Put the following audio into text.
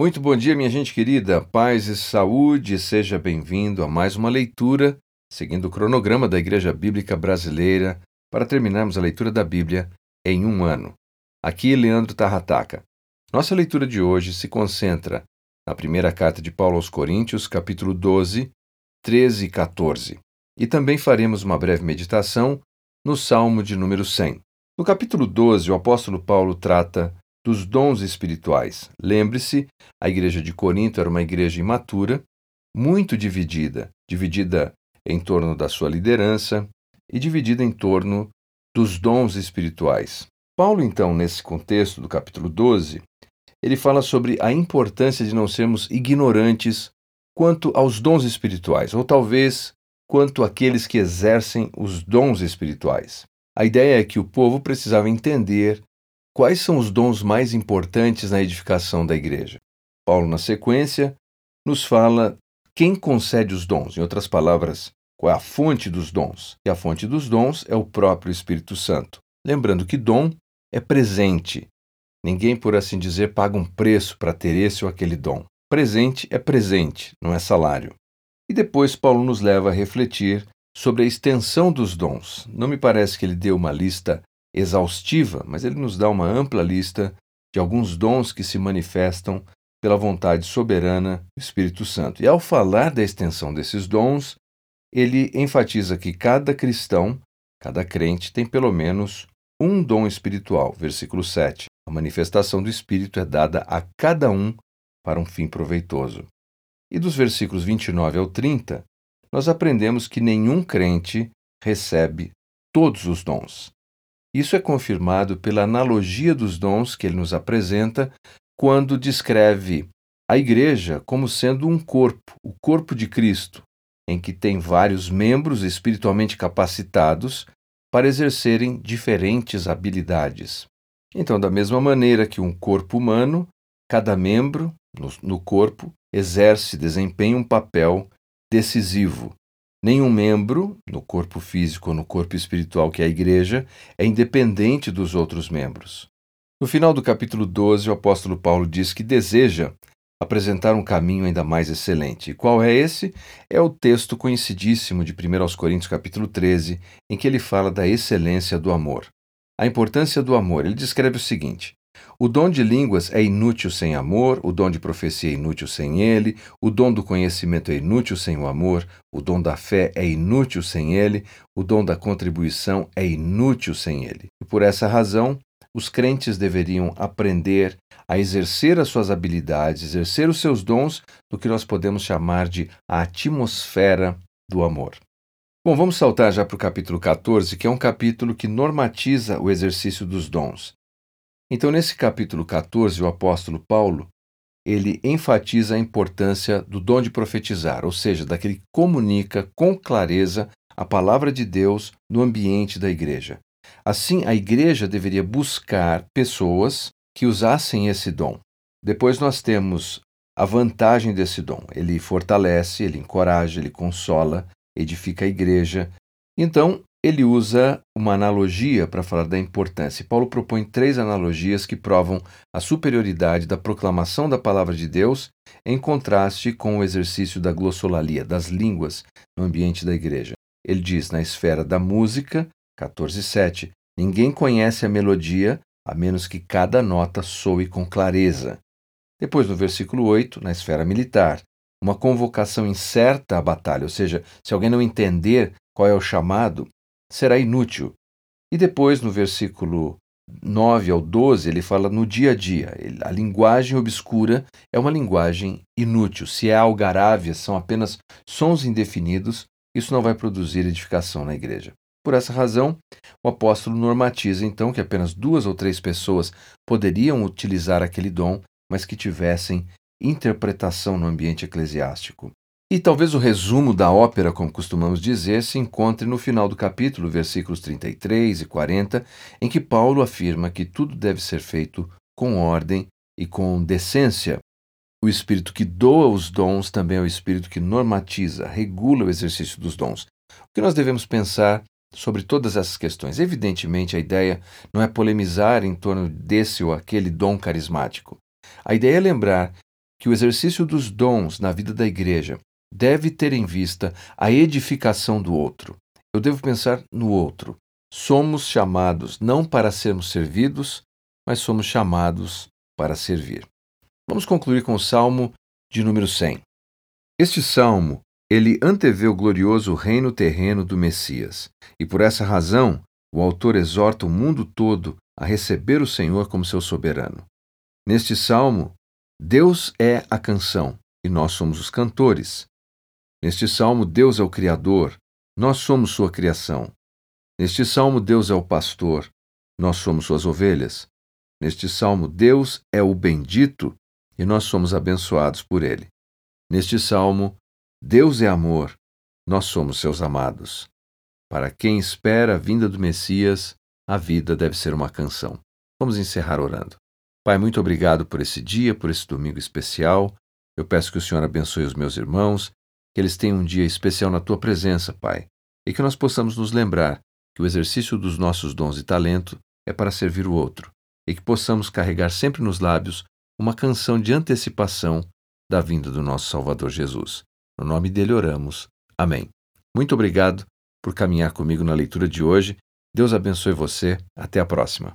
Muito bom dia, minha gente querida. Paz e saúde. Seja bem-vindo a mais uma leitura, seguindo o cronograma da Igreja Bíblica Brasileira, para terminarmos a leitura da Bíblia em um ano. Aqui, Leandro Tarrataca. Nossa leitura de hoje se concentra na primeira carta de Paulo aos Coríntios, capítulo 12, 13 e 14. E também faremos uma breve meditação no Salmo de número 100. No capítulo 12, o apóstolo Paulo trata dos dons espirituais. Lembre-se, a igreja de Corinto era uma igreja imatura, muito dividida, dividida em torno da sua liderança e dividida em torno dos dons espirituais. Paulo, então, nesse contexto do capítulo 12, ele fala sobre a importância de não sermos ignorantes quanto aos dons espirituais, ou talvez quanto àqueles que exercem os dons espirituais. A ideia é que o povo precisava entender Quais são os dons mais importantes na edificação da igreja? Paulo, na sequência, nos fala quem concede os dons. Em outras palavras, qual é a fonte dos dons? E a fonte dos dons é o próprio Espírito Santo. Lembrando que dom é presente. Ninguém, por assim dizer, paga um preço para ter esse ou aquele dom. Presente é presente, não é salário. E depois Paulo nos leva a refletir sobre a extensão dos dons. Não me parece que ele deu uma lista exaustiva, mas ele nos dá uma ampla lista de alguns dons que se manifestam pela vontade soberana do Espírito Santo. E ao falar da extensão desses dons, ele enfatiza que cada cristão, cada crente, tem pelo menos um dom espiritual. Versículo 7. A manifestação do Espírito é dada a cada um para um fim proveitoso. E dos versículos 29 ao 30, nós aprendemos que nenhum crente recebe todos os dons. Isso é confirmado pela analogia dos dons que ele nos apresenta quando descreve a igreja como sendo um corpo, o corpo de Cristo, em que tem vários membros espiritualmente capacitados para exercerem diferentes habilidades. Então, da mesma maneira que um corpo humano, cada membro no, no corpo exerce, desempenha um papel decisivo, Nenhum membro, no corpo físico ou no corpo espiritual que é a igreja, é independente dos outros membros. No final do capítulo 12, o apóstolo Paulo diz que deseja apresentar um caminho ainda mais excelente. E qual é esse? É o texto conhecidíssimo de 1 Coríntios capítulo 13, em que ele fala da excelência do amor. A importância do amor. Ele descreve o seguinte: o dom de línguas é inútil sem amor, o dom de profecia é inútil sem ele, o dom do conhecimento é inútil sem o amor, o dom da fé é inútil sem ele, o dom da contribuição é inútil sem ele. E por essa razão, os crentes deveriam aprender a exercer as suas habilidades, exercer os seus dons, do que nós podemos chamar de a atmosfera do amor. Bom, vamos saltar já para o capítulo 14, que é um capítulo que normatiza o exercício dos dons. Então, nesse capítulo 14, o apóstolo Paulo, ele enfatiza a importância do dom de profetizar, ou seja, daquele que comunica com clareza a palavra de Deus no ambiente da igreja. Assim, a igreja deveria buscar pessoas que usassem esse dom. Depois nós temos a vantagem desse dom. Ele fortalece, ele encoraja, ele consola, edifica a igreja. Então, ele usa uma analogia para falar da importância. Paulo propõe três analogias que provam a superioridade da proclamação da palavra de Deus em contraste com o exercício da glossolalia, das línguas, no ambiente da igreja. Ele diz na esfera da música, 14:7, ninguém conhece a melodia a menos que cada nota soe com clareza. Depois, no versículo 8, na esfera militar, uma convocação incerta à batalha, ou seja, se alguém não entender qual é o chamado, será inútil. E depois, no versículo 9 ao 12, ele fala no dia a dia. A linguagem obscura é uma linguagem inútil. Se é algarávia, são apenas sons indefinidos, isso não vai produzir edificação na igreja. Por essa razão, o apóstolo normatiza então que apenas duas ou três pessoas poderiam utilizar aquele dom, mas que tivessem interpretação no ambiente eclesiástico. E talvez o resumo da ópera, como costumamos dizer, se encontre no final do capítulo, versículos 33 e 40, em que Paulo afirma que tudo deve ser feito com ordem e com decência. O espírito que doa os dons também é o espírito que normatiza, regula o exercício dos dons. O que nós devemos pensar sobre todas essas questões? Evidentemente, a ideia não é polemizar em torno desse ou aquele dom carismático. A ideia é lembrar que o exercício dos dons na vida da igreja deve ter em vista a edificação do outro. Eu devo pensar no outro. Somos chamados não para sermos servidos, mas somos chamados para servir. Vamos concluir com o Salmo de número 100. Este salmo, ele antevê o glorioso reino terreno do Messias, e por essa razão, o autor exorta o mundo todo a receber o Senhor como seu soberano. Neste salmo, Deus é a canção e nós somos os cantores. Neste salmo, Deus é o Criador, nós somos sua criação. Neste salmo, Deus é o pastor, nós somos suas ovelhas. Neste salmo, Deus é o bendito e nós somos abençoados por ele. Neste salmo, Deus é amor, nós somos seus amados. Para quem espera a vinda do Messias, a vida deve ser uma canção. Vamos encerrar orando. Pai, muito obrigado por esse dia, por esse domingo especial. Eu peço que o Senhor abençoe os meus irmãos, que eles tenham um dia especial na tua presença, Pai, e que nós possamos nos lembrar que o exercício dos nossos dons e talento é para servir o outro, e que possamos carregar sempre nos lábios uma canção de antecipação da vinda do nosso Salvador Jesus. No nome dele oramos. Amém. Muito obrigado por caminhar comigo na leitura de hoje. Deus abençoe você. Até a próxima.